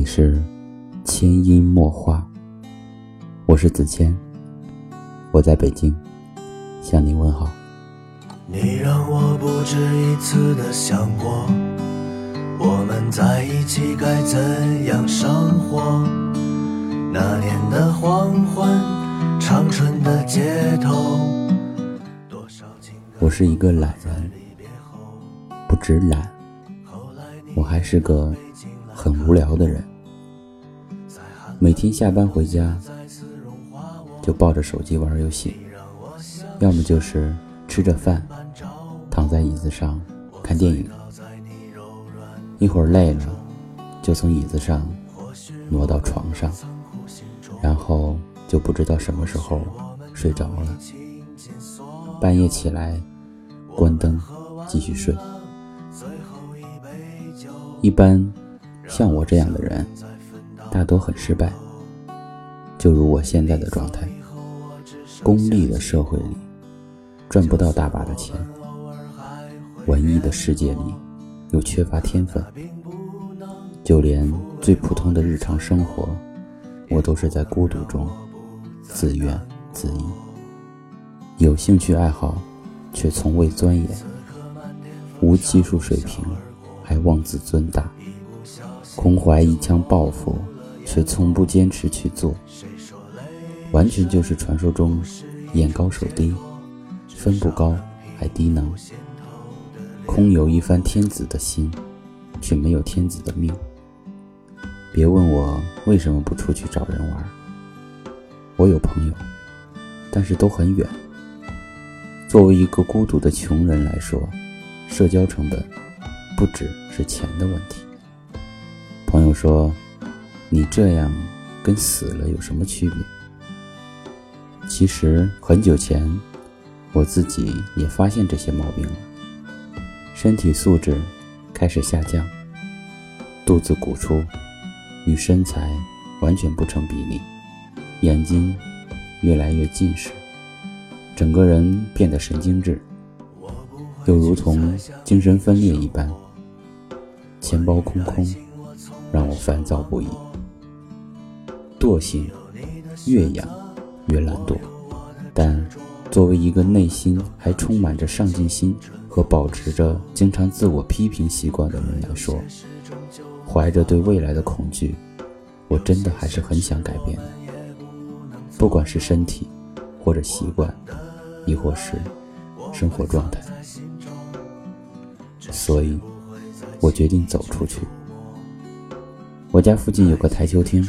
里是千音墨画，我是子谦，我在北京向你问好。你让我不止一次的想过，我们在一起该怎样生活？那年的黄昏，长春的街头，多少情歌我是一个懒人，不止懒，我还是个很无聊的人。每天下班回家，就抱着手机玩游戏，要么就是吃着饭，躺在椅子上看电影。一会儿累了，就从椅子上挪到床上，然后就不知道什么时候睡着了。半夜起来，关灯继续睡。一般像我这样的人，大多很失败。就如我现在的状态，功利的社会里赚不到大把的钱，文艺的世界里又缺乏天分，就连最普通的日常生活，我都是在孤独中自怨自艾。有兴趣爱好，却从未钻研；无技术水平，还妄自尊大；空怀一腔抱负，却从不坚持去做。完全就是传说中眼高手低，分不高还低能，空有一番天子的心，却没有天子的命。别问我为什么不出去找人玩，我有朋友，但是都很远。作为一个孤独的穷人来说，社交成本不只是钱的问题。朋友说：“你这样跟死了有什么区别？”其实很久前，我自己也发现这些毛病了。身体素质开始下降，肚子鼓出，与身材完全不成比例，眼睛越来越近视。整个人变得神经质，又如同精神分裂一般，钱包空空，让我烦躁不已。惰性越养越懒惰，但作为一个内心还充满着上进心和保持着经常自我批评习惯的人来说，怀着对未来的恐惧，我真的还是很想改变的，不管是身体或者习惯。亦或是生活状态，所以，我决定走出去。我家附近有个台球厅，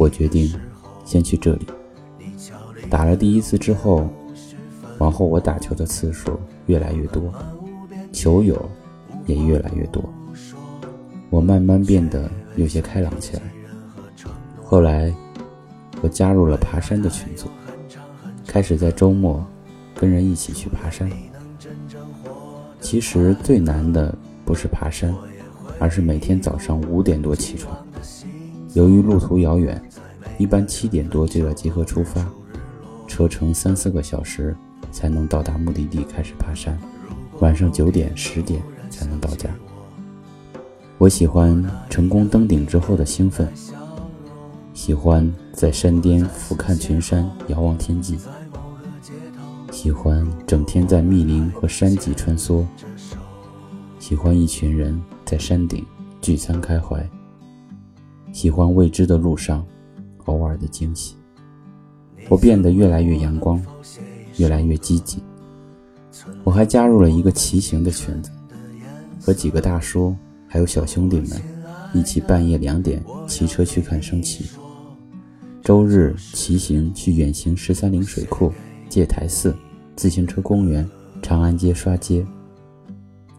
我决定先去这里。打了第一次之后，往后我打球的次数越来越多，球友也越来越多，我慢慢变得有些开朗起来。后来，我加入了爬山的群组。开始在周末跟人一起去爬山。其实最难的不是爬山，而是每天早上五点多起床。由于路途遥远，一般七点多就要集合出发，车程三四个小时才能到达目的地开始爬山。晚上九点十点才能到家。我喜欢成功登顶之后的兴奋，喜欢在山巅俯瞰群山，遥望天际。喜欢整天在密林和山脊穿梭，喜欢一群人在山顶聚餐开怀，喜欢未知的路上偶尔的惊喜。我变得越来越阳光，越来越积极。我还加入了一个骑行的圈子，和几个大叔还有小兄弟们一起半夜两点骑车去看升旗。周日骑行去远行十三陵水库、戒台寺。自行车公园、长安街刷街，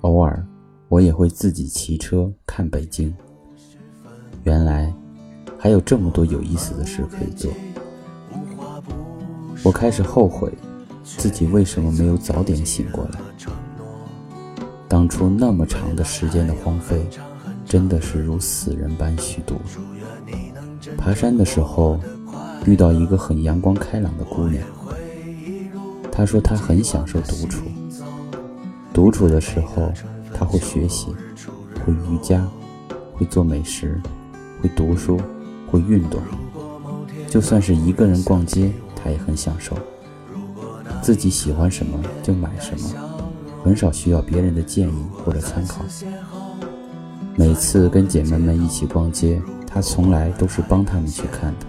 偶尔我也会自己骑车看北京。原来还有这么多有意思的事可以做。我开始后悔自己为什么没有早点醒过来。当初那么长的时间的荒废，真的是如死人般虚度。爬山的时候遇到一个很阳光开朗的姑娘。她说她很享受独处，独处的时候她会学习，会瑜伽，会做美食，会读书，会运动。就算是一个人逛街，他也很享受。自己喜欢什么就买什么，很少需要别人的建议或者参考。每次跟姐妹们一起逛街，他从来都是帮她们去看的，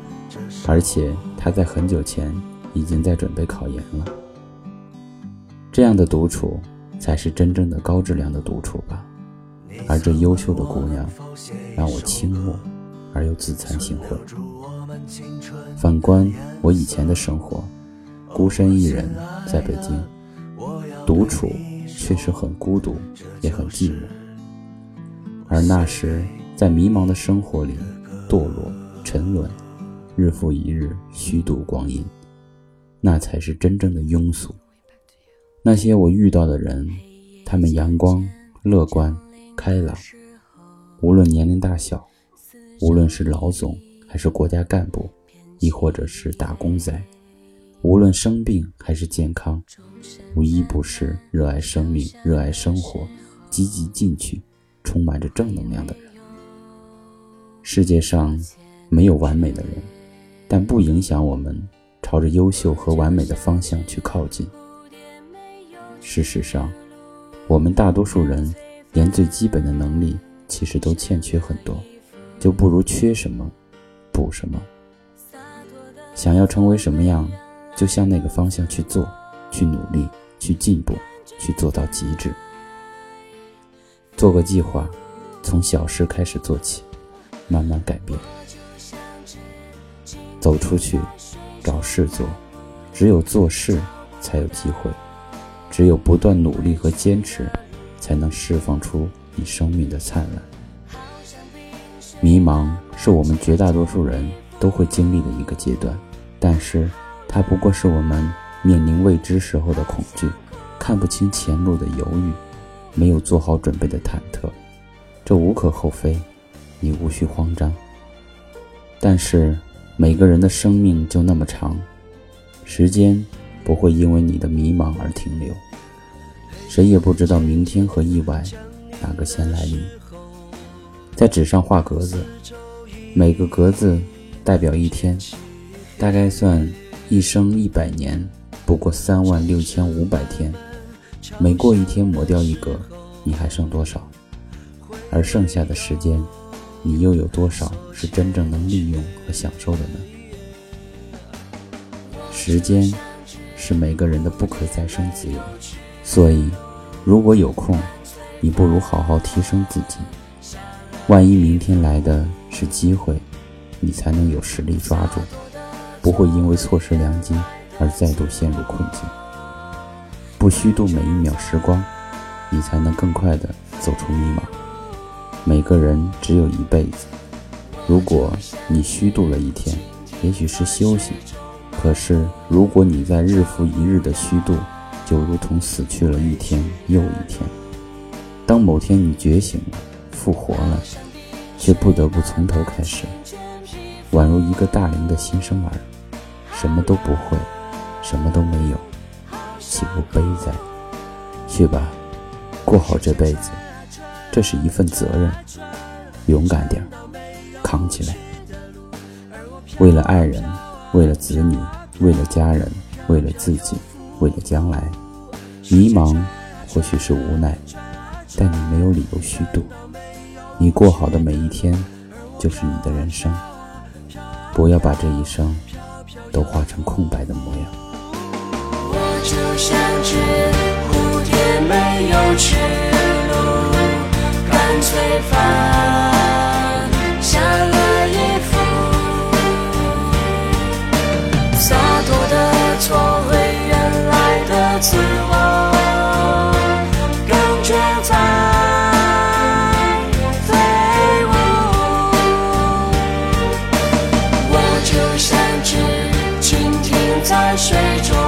而且他在很久前已经在准备考研了。这样的独处，才是真正的高质量的独处吧。而这优秀的姑娘，让我倾慕而又自惭形秽。反观我以前的生活，孤身一人在北京，独处确实很孤独，也很寂寞。而那时在迷茫的生活里堕落沉沦，日复一日虚度光阴，那才是真正的庸俗。那些我遇到的人，他们阳光、乐观、开朗，无论年龄大小，无论是老总还是国家干部，亦或者是打工仔，无论生病还是健康，无一不是热爱生命、热爱生活、积极进取、充满着正能量的人。世界上没有完美的人，但不影响我们朝着优秀和完美的方向去靠近。事实上，我们大多数人连最基本的能力其实都欠缺很多，就不如缺什么补什么。想要成为什么样，就向那个方向去做，去努力，去进步，去做到极致。做个计划，从小事开始做起，慢慢改变。走出去，找事做，只有做事才有机会。只有不断努力和坚持，才能释放出你生命的灿烂。迷茫是我们绝大多数人都会经历的一个阶段，但是它不过是我们面临未知时候的恐惧，看不清前路的犹豫，没有做好准备的忐忑。这无可厚非，你无需慌张。但是每个人的生命就那么长，时间。不会因为你的迷茫而停留。谁也不知道明天和意外哪个先来临。在纸上画格子，每个格子代表一天，大概算一生一百年，不过三万六千五百天。每过一天抹掉一格，你还剩多少？而剩下的时间，你又有多少是真正能利用和享受的呢？时间。是每个人的不可再生资源，所以，如果有空，你不如好好提升自己。万一明天来的是机会，你才能有实力抓住，不会因为错失良机而再度陷入困境。不虚度每一秒时光，你才能更快的走出迷茫。每个人只有一辈子，如果你虚度了一天，也许是休息。可是，如果你在日复一日的虚度，就如同死去了一天又一天。当某天你觉醒了，复活了，却不得不从头开始，宛如一个大龄的新生儿，什么都不会，什么都没有，岂不悲哉？去吧，过好这辈子，这是一份责任，勇敢点，扛起来，为了爱人。为了子女，为了家人，为了自己，为了将来，迷茫或许是无奈，但你没有理由虚度。你过好的每一天，就是你的人生。不要把这一生都画成空白的模样。我就像只蝴蝶，没有翅在水中。